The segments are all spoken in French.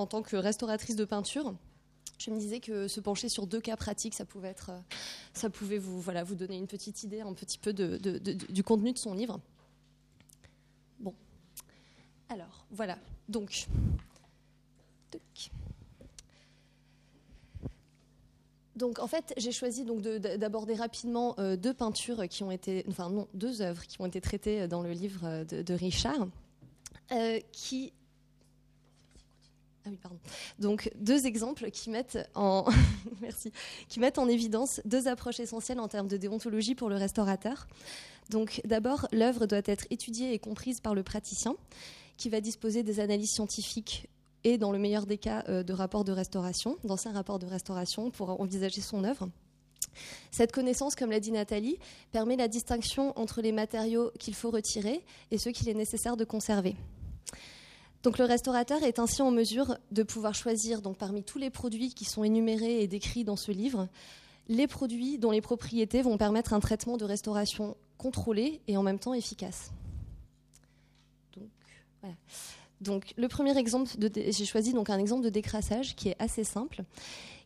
en tant que restauratrice de peinture, je me disais que se pencher sur deux cas pratiques, ça pouvait, être, ça pouvait vous, voilà, vous donner une petite idée, un petit peu de, du contenu de son livre. Bon. Alors, voilà. Donc. Donc en fait, j'ai choisi donc d'aborder rapidement euh, deux peintures qui ont été, enfin non, deux œuvres qui ont été traitées dans le livre de, Richard, euh, qui ah oui, pardon. Donc deux exemples qui mettent en qui mettent en évidence deux approches essentielles en termes de déontologie pour le restaurateur. Donc d'abord, l'œuvre doit être étudiée et comprise par le praticien, qui va disposer des analyses scientifiques et, dans le meilleur des cas, euh, de rapports de restauration, d'anciens rapports de restauration pour envisager son œuvre. Cette connaissance, comme l'a dit Nathalie, permet la distinction entre les matériaux qu'il faut retirer et ceux qu'il est nécessaire de conserver. Donc le restaurateur est ainsi en mesure de pouvoir choisir parmi tous les produits qui sont énumérés et décrits dans ce livre, les produits dont les propriétés vont permettre un traitement de restauration contrôlé et en même temps efficace. Donc, le premier exemple, j'ai choisi donc un exemple de décrassage qui est assez simple,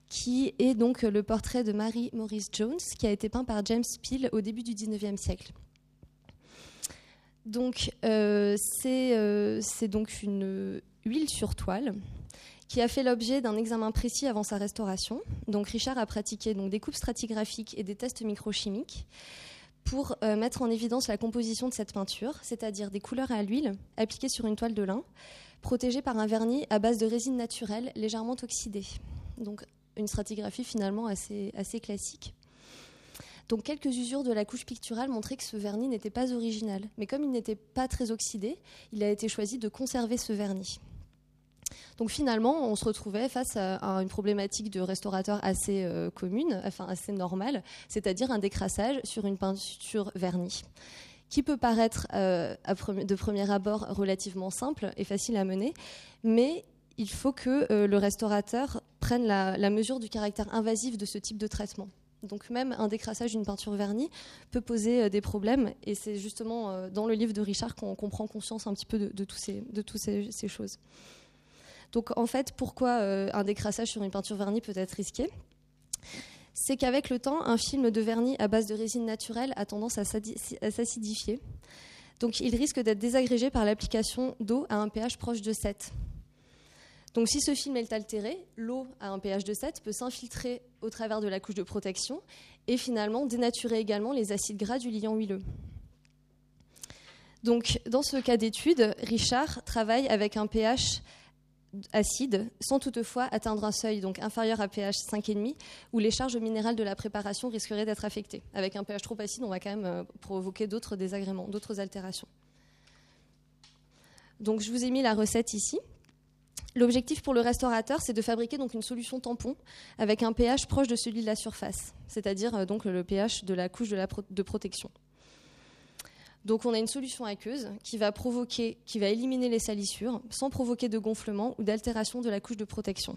qui est donc le portrait de Mary Maurice Jones, qui a été peint par James Peale au début du 19e siècle. Donc, euh, euh, c'est donc une huile sur toile qui a fait l'objet d'un examen précis avant sa restauration. Donc, Richard a pratiqué donc, des coupes stratigraphiques et des tests microchimiques pour euh, mettre en évidence la composition de cette peinture, c'est-à-dire des couleurs à l'huile appliquées sur une toile de lin, protégée par un vernis à base de résine naturelle légèrement oxydée. Donc, une stratigraphie finalement assez, assez classique. Donc quelques usures de la couche picturale montraient que ce vernis n'était pas original. Mais comme il n'était pas très oxydé, il a été choisi de conserver ce vernis. Donc finalement, on se retrouvait face à, une problématique de restaurateur assez euh, commune, enfin assez normale, c'est-à-dire un décrassage sur une peinture vernie qui peut paraître euh, de premier abord relativement simple et facile à mener, mais il faut que euh, le restaurateur prenne la, mesure du caractère invasif de ce type de traitement. Donc même un décrassage d'une peinture vernie peut poser euh, des problèmes et c'est justement euh, dans le livre de Richard qu'on prend conscience un petit peu de, toutes ces, ces, choses. Donc en fait, pourquoi euh, un décrassage sur une peinture vernie peut être risqué? C'est qu'avec le temps, un film de vernis à base de résine naturelle a tendance à s'acidifier. Donc il risque d'être désagrégé par l'application d'eau à un pH proche de 7. Donc si ce film est altéré, l'eau à un pH de 7 peut s'infiltrer au travers de la couche de protection et finalement dénaturer également les acides gras du liant huileux. Donc dans ce cas d'étude, Richard travaille avec un pH acide sans toutefois atteindre un seuil donc inférieur à pH 5,5 où les charges minérales de la préparation risqueraient d'être affectées. Avec un pH trop acide, on va quand même euh, provoquer d'autres désagréments, d'autres altérations. Donc je vous ai mis la recette ici. L'objectif pour le restaurateur, c'est de fabriquer donc une solution tampon avec un pH proche de celui de la surface, c'est-à-dire euh, donc le pH de la couche de, protection. Donc on a une solution aqueuse qui va provoquer, qui va éliminer les salissures sans provoquer de gonflement ou d'altération de la couche de protection.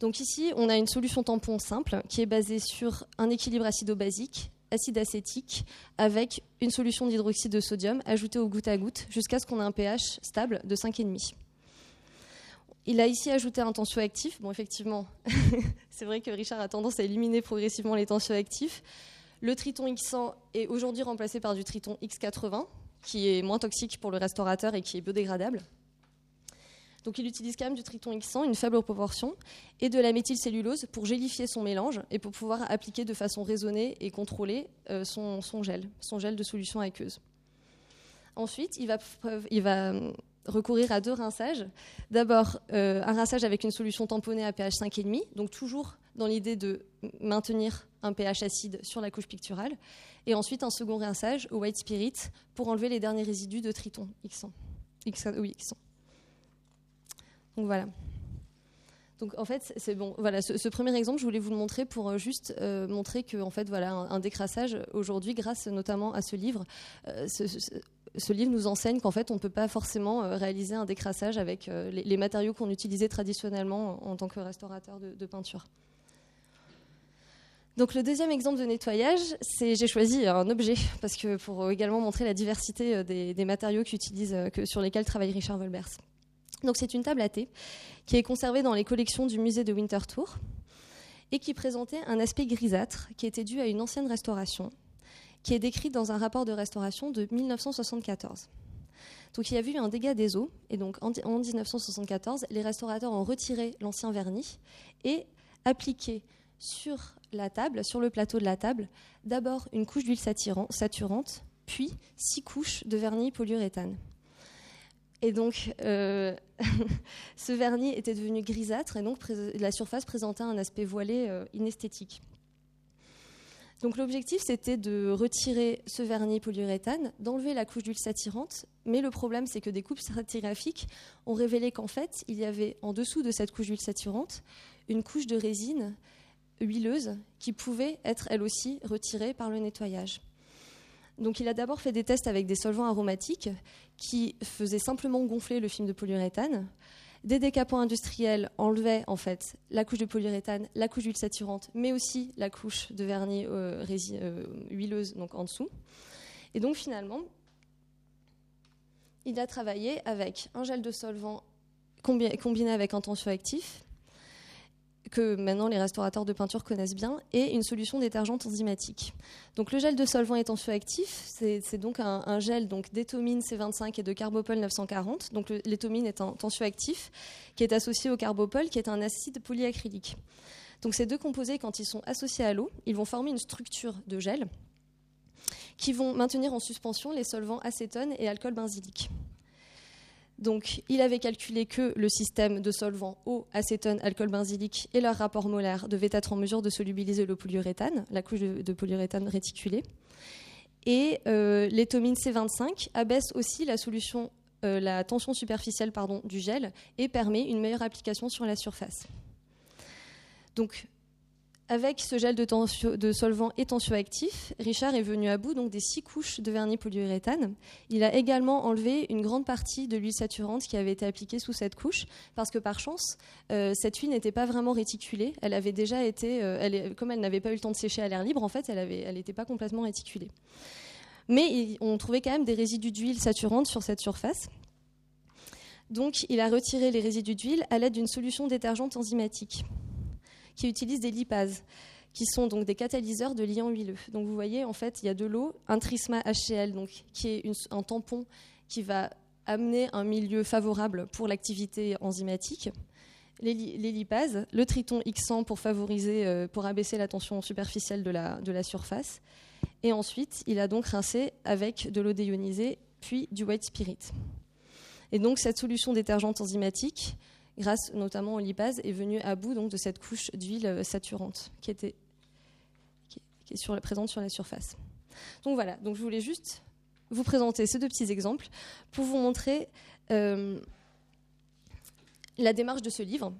Donc ici, on a une solution tampon simple qui est basée sur un équilibre acido-basique, acide acétique, avec une solution d'hydroxyde de sodium ajoutée au goutte à goutte jusqu'à ce qu'on ait un pH stable de 5,5. Il a ici ajouté un tensioactif. Bon, effectivement, c'est vrai que Richard a tendance à éliminer progressivement les tensioactifs. Le triton X100 est aujourd'hui remplacé par du triton X80, qui est moins toxique pour le restaurateur et qui est biodégradable. Donc il utilise quand même du triton X100, une faible proportion, et de la méthylcellulose pour gélifier son mélange et pour pouvoir appliquer de façon raisonnée et contrôlée euh, son, gel, son gel de solution aqueuse. Ensuite, il va, il va recourir à deux rinçages. D'abord, euh, un rinçage avec une solution tamponnée à pH 5,5, donc toujours dans l'idée de maintenir un pH acide sur la couche picturale. Et ensuite, un second rinçage au white spirit pour enlever les derniers résidus de triton X100. oui, Donc voilà. Donc en fait, c'est bon. Voilà, ce, premier exemple, je voulais vous le montrer pour euh, juste euh, montrer que en fait, voilà, un, décrassage aujourd'hui, grâce notamment à ce livre, livre nous enseigne qu'en fait, on ne peut pas forcément euh, réaliser un décrassage avec euh, les, matériaux qu'on utilisait traditionnellement en, tant que restaurateur de, peinture. Donc le deuxième exemple de nettoyage, c'est j'ai choisi un objet parce que pour également montrer la diversité euh, des, matériaux que, sur lesquels travaille Richard Wolbers. Donc c'est une table à thé qui est conservée dans les collections du musée de Winterthur et qui présentait un aspect grisâtre qui était dû à une ancienne restauration qui est décrite dans un rapport de restauration de 1974. Donc il y a eu un dégât des eaux et donc en 1974, les restaurateurs ont retiré l'ancien vernis et appliqué sur la table, sur le plateau de la table, d'abord une couche d'huile saturante, puis six couches de vernis polyuréthane. Et donc, euh, ce vernis était devenu grisâtre et donc la surface présentait un aspect voilé euh, inesthétique. Donc l'objectif, c'était de retirer ce vernis polyuréthane, d'enlever la couche d'huile saturante, mais le problème, c'est que des coupes stratigraphiques ont révélé qu'en fait, il y avait en dessous de cette couche d'huile saturante une couche de résine huileuse qui pouvait être elle aussi retirée par le nettoyage. Donc il a d'abord fait des tests avec des solvants aromatiques qui faisaient simplement gonfler le film de polyuréthane. Des décapants industriels enlevaient en fait la couche de polyuréthane, la couche d'huile saturante, mais aussi la couche de vernis euh, euh, huileuse donc en dessous. Et donc finalement, il a travaillé avec un gel de solvant combiné avec un tensioactif, que maintenant les restaurateurs de peinture connaissent bien, et une solution détergente enzymatique. Donc le gel de solvant est tensioactif, c'est donc un, gel donc d'étomine C25 et de carbopol 940. Donc l'étomine est un tensioactif qui est associé au carbopol qui est un acide polyacrylique. Donc ces deux composés, quand ils sont associés à l'eau, ils vont former une structure de gel qui vont maintenir en suspension les solvants acétone et alcool benzylique. Donc, il avait calculé que le système de solvants eau, acétone, alcool benzylique et leur rapport molaire devaient être en mesure de solubiliser le polyuréthane, la couche de, polyuréthane réticulée. Et euh, l'étomine C25 abaisse aussi la euh, tension superficielle du gel et permet une meilleure application sur la surface. Donc, avec ce gel de, solvant et tensioactif, Richard est venu à bout donc, des six couches de vernis polyuréthane. Il a également enlevé une grande partie de l'huile saturante qui avait été appliquée sous cette couche, parce que par chance, euh, cette huile n'était pas vraiment réticulée. Elle avait déjà été, euh, comme elle n'avait pas eu le temps de sécher à l'air libre, en fait, elle n'était pas complètement réticulée. Mais on trouvait quand même des résidus d'huile saturante sur cette surface. Donc, il a retiré les résidus d'huile à l'aide d'une solution détergente enzymatique qui utilisent des lipases qui sont donc des catalyseurs de liants huileux. Donc vous voyez, en fait, il y a de l'eau, un trisma HCl, donc, qui est un tampon qui va amener un milieu favorable pour l'activité enzymatique, les, lipases, le triton X100 pour favoriser, euh, pour abaisser la tension superficielle de la, de la surface, et ensuite il a donc rincé avec de l'eau déionisée puis du white spirit. Et donc cette solution détergente enzymatique grâce notamment au lipase, est venu à bout donc, de cette couche d'huile euh, saturante qui, était, est présente sur la surface. Donc voilà, donc je voulais juste vous présenter ces deux petits exemples pour vous montrer euh, la démarche de ce livre,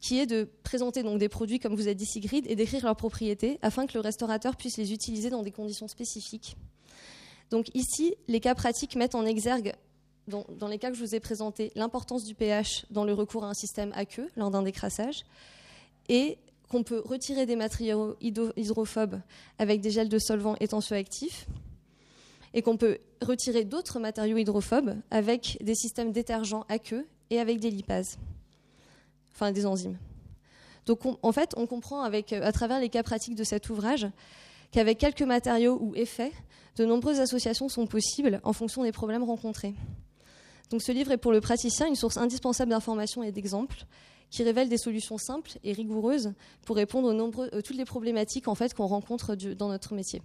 qui est de présenter donc des produits, comme vous a dit Sigrid, et d'écrire leurs propriétés afin que le restaurateur puisse les utiliser dans des conditions spécifiques. Donc ici, les cas pratiques mettent en exergue dans, les cas que je vous ai présentés, l'importance du pH dans le recours à un système aqueux lors d'un décrassage, et qu'on peut retirer des matériaux hydrophobes avec des gels de solvants et tensioactifs, et qu'on peut retirer d'autres matériaux hydrophobes avec des systèmes détergents aqueux et avec des lipases, enfin des enzymes. Donc en fait, on comprend avec, à travers les cas pratiques de cet ouvrage qu'avec quelques matériaux ou effets, de nombreuses associations sont possibles en fonction des problèmes rencontrés. Donc ce livre est pour le praticien une source indispensable d'informations et d'exemples qui révèle des solutions simples et rigoureuses pour répondre aux nombreux, euh, toutes les problématiques en fait, qu'on rencontre dans notre métier.